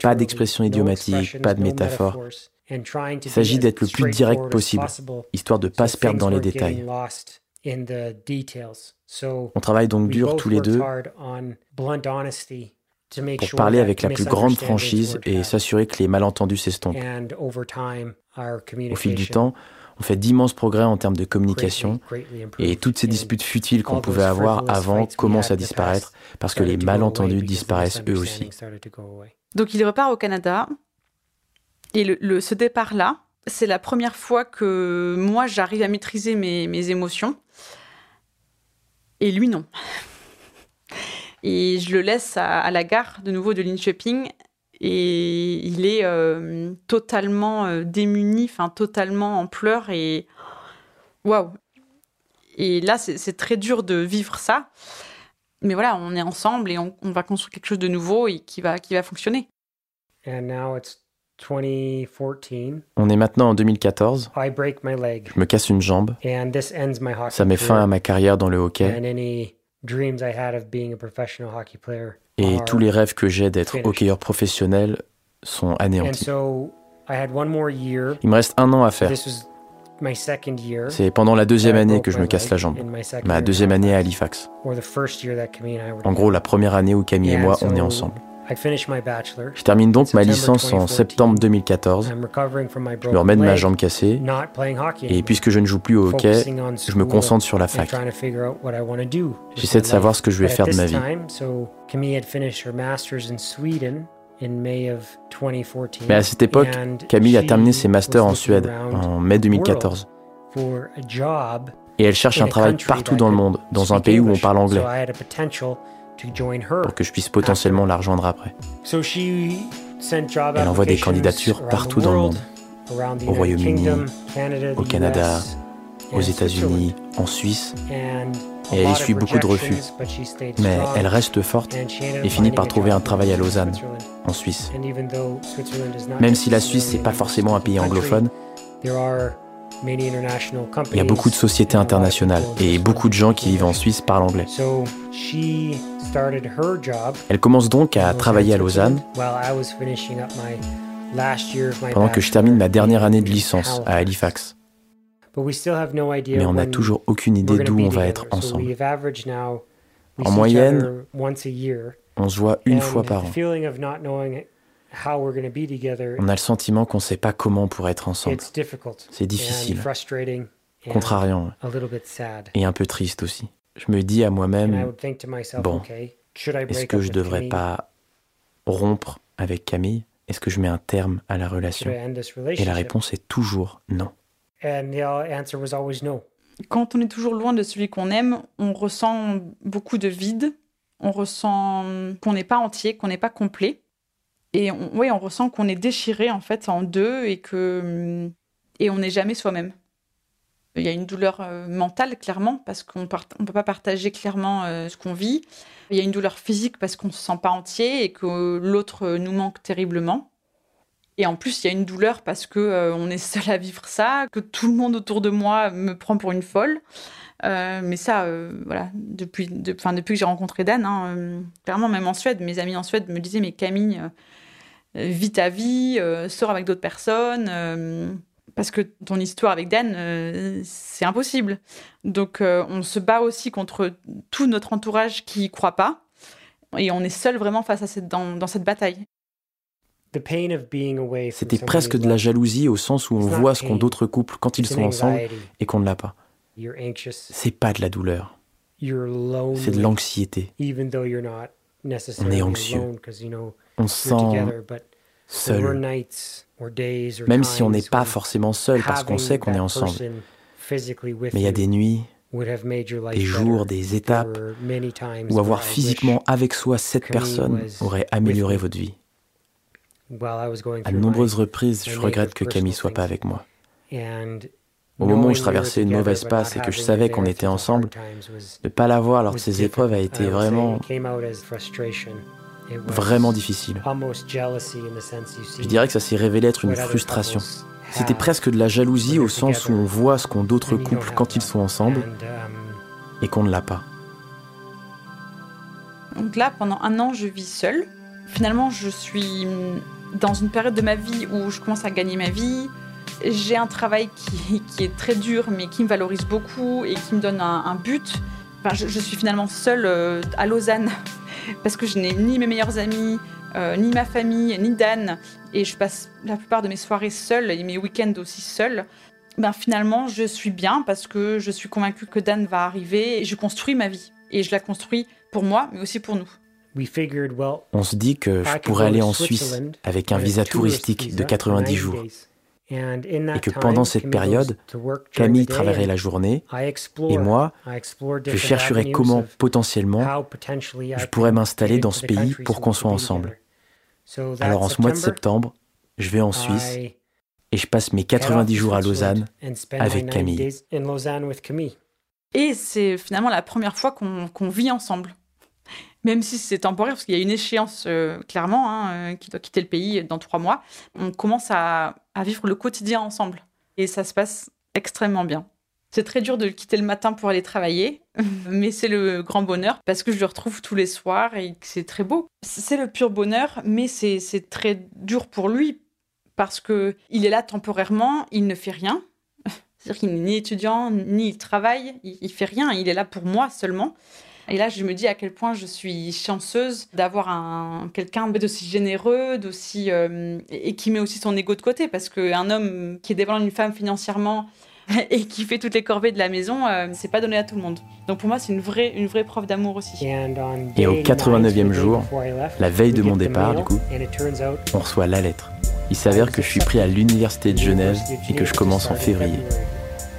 Pas d'expression idiomatique, pas de métaphore. Il s'agit d'être le plus direct possible, histoire de ne pas se perdre dans les détails. On travaille donc dur tous les deux pour parler avec la plus grande franchise et s'assurer que les malentendus s'estompent. Au fil du temps, on fait d'immenses progrès en termes de communication et toutes ces disputes futiles qu'on pouvait avoir avant commencent à disparaître parce que les malentendus disparaissent eux aussi. Donc il repart au Canada. Et le, ce départ-là, c'est la première fois que moi j'arrive à maîtriser mes, mes émotions. Et lui non. Et je le laisse à, la gare de nouveau de Linköping et il est euh, totalement euh, démuni, enfin totalement en pleurs et waouh. Et là, c'est très dur de vivre ça. Mais voilà, on est ensemble et on, va construire quelque chose de nouveau et qui va, qui va fonctionner. On est maintenant en 2014. Je me casse une jambe. Ça met fin à ma carrière dans le hockey. Et tous les rêves que j'ai d'être hockeyeur professionnel sont anéantis. Il me reste un an à faire. C'est pendant la deuxième année que je me casse la jambe, ma deuxième année à Halifax. En gros, la première année où Camille et moi, on est ensemble. Je termine donc ma licence en septembre 2014. Je me remets de ma jambe cassée. Et puisque je ne joue plus au hockey, je me concentre sur la fac. J'essaie de savoir ce que je vais faire de ma vie. Mais à cette époque, Camille a terminé ses masters en Suède en mai 2014. Et elle cherche un travail partout dans le monde, dans un pays où on parle anglais, pour que je puisse potentiellement la rejoindre après. Elle envoie des candidatures partout dans le monde, au Royaume-Uni, au Canada, aux États-Unis, en Suisse, et elle essuie beaucoup de refus. Mais elle reste forte et finit par trouver un travail à Lausanne, en Suisse. Même si la Suisse n'est pas forcément un pays anglophone, il y a beaucoup de sociétés internationales et beaucoup de gens qui vivent en Suisse parlent anglais. Elle commence donc à travailler à Lausanne pendant que je termine ma dernière année de licence à Halifax. Mais on n'a toujours aucune idée d'où on va être ensemble. En moyenne, on se voit une fois par an. On a le sentiment qu'on ne sait pas comment on pourrait être ensemble. C'est difficile, contrariant et un peu triste aussi. Je me dis à moi-même, bon, est-ce que je ne devrais pas rompre avec Camille? Est-ce que je mets un terme à la relation? Et la réponse est toujours non. Quand on est toujours loin de celui qu'on aime, on ressent beaucoup de vide, on ressent qu'on n'est pas entier, qu'on n'est pas complet. Et on, oui, on ressent qu'on est déchiré en fait en deux et que et on n'est jamais soi-même. Il y a une douleur euh, mentale clairement parce qu'on ne peut pas partager clairement euh, ce qu'on vit. Il y a une douleur physique parce qu'on se sent pas entier et que l'autre nous manque terriblement. Et en plus, il y a une douleur parce que euh, on est seul à vivre ça, que tout le monde autour de moi me prend pour une folle. Euh, mais ça, euh, voilà, depuis, depuis que j'ai rencontré Dan, hein, clairement, même en Suède, mes amis en Suède me disaient Mais Camille, vis ta vie, sors avec d'autres personnes, parce que ton histoire avec Dan, c'est impossible. Donc, on se bat aussi contre tout notre entourage qui y croit pas. Et on est seul vraiment face à cette, dans cette bataille. C'était presque de la jalousie au sens où on voit ce qu'ont d'autres couples quand ils sont ensemble et qu'on ne l'a pas. C'est pas de la douleur. C'est de l'anxiété. On est anxieux. On se sent seul. Même si on n'est pas forcément seul parce qu'on sait qu'on est ensemble. Mais il y a des nuits, des jours, des étapes où avoir physiquement avec soi cette personne aurait amélioré votre vie. À de nombreuses reprises, je regrette que Camille soit pas avec moi. Au moment où je traversais une mauvaise passe et que je savais qu'on était ensemble, ne pas la voir lors de ces épreuves a été vraiment vraiment difficile. Je dirais que ça s'est révélé être une frustration. C'était presque de la jalousie au sens où on voit ce qu'ont d'autres couples quand ils sont ensemble um, et qu'on ne l'a pas. Donc là, pendant un an, je vis seule. Finalement, je suis dans une période de ma vie où je commence à gagner ma vie. J'ai un travail qui, qui, est très dur, mais qui me valorise beaucoup et qui me donne un, but. Enfin, je, suis finalement seule euh, à Lausanne parce que je n'ai ni mes meilleurs amis, euh, ni ma famille, ni Dan. Et je passe la plupart de mes soirées seule et mes week-ends aussi seule. Ben, finalement, je suis bien parce que je suis convaincue que Dan va arriver et je construis ma vie. Et je la construis pour moi, mais aussi pour nous. On se dit que je pourrais aller en Suisse avec un visa touristique de 90 jours et que pendant cette période, Camille travaillerait la journée et moi, je chercherais comment potentiellement je pourrais m'installer dans ce pays pour qu'on soit ensemble. Alors en ce mois de septembre, je vais en Suisse et je passe mes 90 jours à Lausanne avec Camille. Et c'est finalement la première fois qu'on vit ensemble même si c'est temporaire, parce qu'il y a une échéance euh, clairement hein, euh, qui doit quitter le pays dans trois mois, on commence à, vivre le quotidien ensemble. Et ça se passe extrêmement bien. C'est très dur de le quitter le matin pour aller travailler, mais c'est le grand bonheur parce que je le retrouve tous les soirs et c'est très beau. C'est le pur bonheur, mais c'est très dur pour lui parce que il est là temporairement, il ne fait rien. C'est-à-dire qu'il n'est ni étudiant, ni il travaille, il, il fait rien, il est là pour moi seulement. Et là, je me dis à quel point je suis chanceuse d'avoir un quelqu'un d'aussi généreux, d'aussi euh, et qui met aussi son ego de côté, parce qu'un homme qui est dépendant d'une femme financièrement et qui fait toutes les corvées de la maison, euh, c'est pas donné à tout le monde. Donc pour moi, c'est une vraie, une vraie preuve d'amour aussi. Et au 89e jour, la veille de mon départ, du coup, on reçoit la lettre. Il s'avère que je suis pris à l'université de Genève et que je commence en février.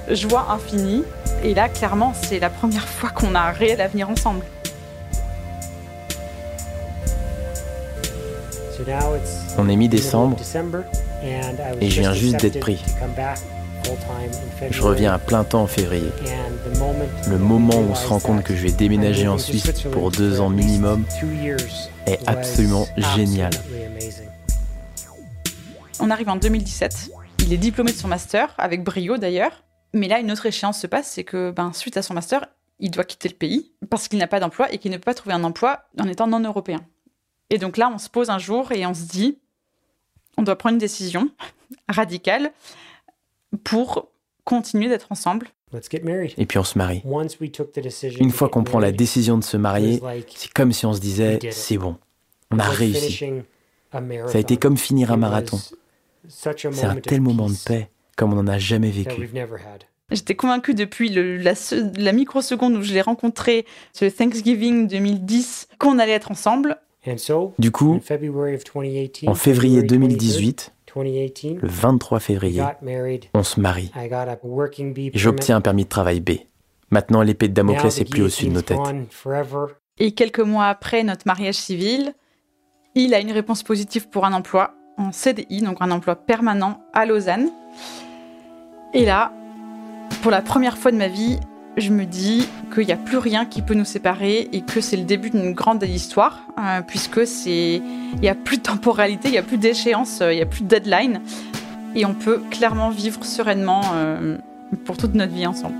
Je vois infini, et là, clairement, c'est la première fois qu'on a un réel avenir ensemble. On est mi-décembre et je viens juste d'être pris. Je reviens à plein temps en février. Le moment où on se rend compte que je vais déménager en Suisse pour deux ans minimum est absolument génial. On arrive en 2017. Il est diplômé de son master, avec brio d'ailleurs. Mais là, une autre échéance se passe, c'est que ben, suite à son master, il doit quitter le pays parce qu'il n'a pas d'emploi et qu'il ne peut pas trouver un emploi en étant non européen. Et donc là, on se pose un jour et on se dit, on doit prendre une décision radicale pour continuer d'être ensemble. Et puis on se marie. Une fois qu'on prend la décision de se marier, c'est comme si on se disait, c'est bon, on a réussi. Ça a été comme finir un marathon. C'est un tel moment de paix comme on n'en a jamais vécu. J'étais convaincue depuis le, la, la, microseconde où je l'ai rencontré, ce Thanksgiving 2010, qu'on allait être ensemble. Du coup, en février 2018, le 23 février, on se marie. J'obtiens un permis de travail B. Maintenant, l'épée de Damoclès est plus au-dessus de nos têtes. Et quelques mois après notre mariage civil, il a une réponse positive pour un emploi en CDI, donc un emploi permanent à Lausanne. Et là, pour la première fois de ma vie, je me dis qu'il n'y a plus rien qui peut nous séparer et que c'est le début d'une grande histoire, euh, puisque c'est, il n'y a plus de temporalité, il n'y a plus d'échéance, euh, il n'y a plus de deadline, et on peut clairement vivre sereinement euh, pour toute notre vie ensemble.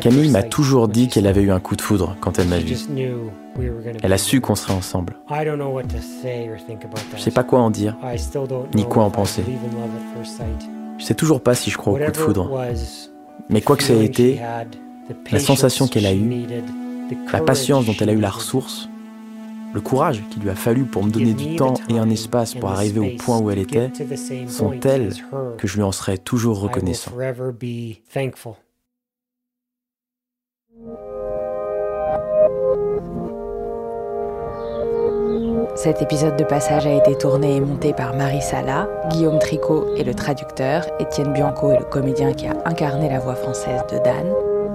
Camille m'a toujours dit qu'elle avait eu un coup de foudre quand elle m'a vu. Elle a su qu'on serait ensemble. Je ne sais pas quoi en dire, ni quoi en penser. Je sais toujours pas si je crois au coup de foudre. Mais quoi que ça ait été, la sensation qu'elle a eue, la patience dont elle a eu la ressource, le courage qu'il lui a fallu pour me donner du temps et un espace pour arriver au point où elle était, sont telles que je lui en serai toujours reconnaissant. Cet épisode de passage a été tourné et monté par Marie Sala, Guillaume Tricot est le traducteur, Étienne Bianco est le comédien qui a incarné la voix française de Dan,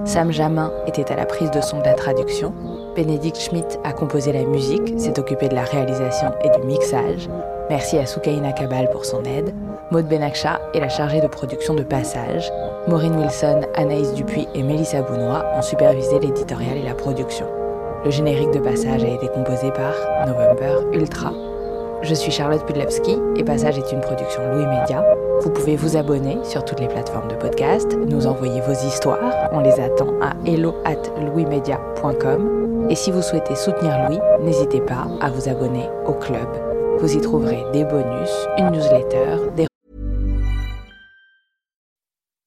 Sam Jamin était à la prise de son de la traduction, Bénédicte Schmidt a composé la musique, s'est occupé de la réalisation et du mixage, merci à Soukaina Kabal pour son aide, Maud Benakcha est la chargée de production de Passage, Maureen Wilson, Anaïs Dupuis et Mélissa Bounois ont supervisé l'éditorial et la production. Le générique de Passage a été composé par November Ultra. Je suis Charlotte Pudlewski et Passage est une production Louis Média. Vous pouvez vous abonner sur toutes les plateformes de podcast, nous envoyer vos histoires, on les attend à hello at louismedia.com. Et si vous souhaitez soutenir Louis, n'hésitez pas à vous abonner au club. Vous y trouverez des bonus, une newsletter, des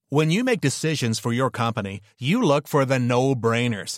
When you make decisions for your company, you look for the no-brainers.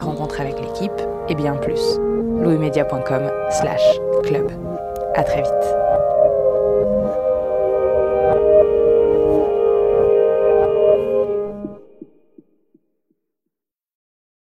Rencontre avec l'équipe et bien plus. louismedia.com slash club. À très vite.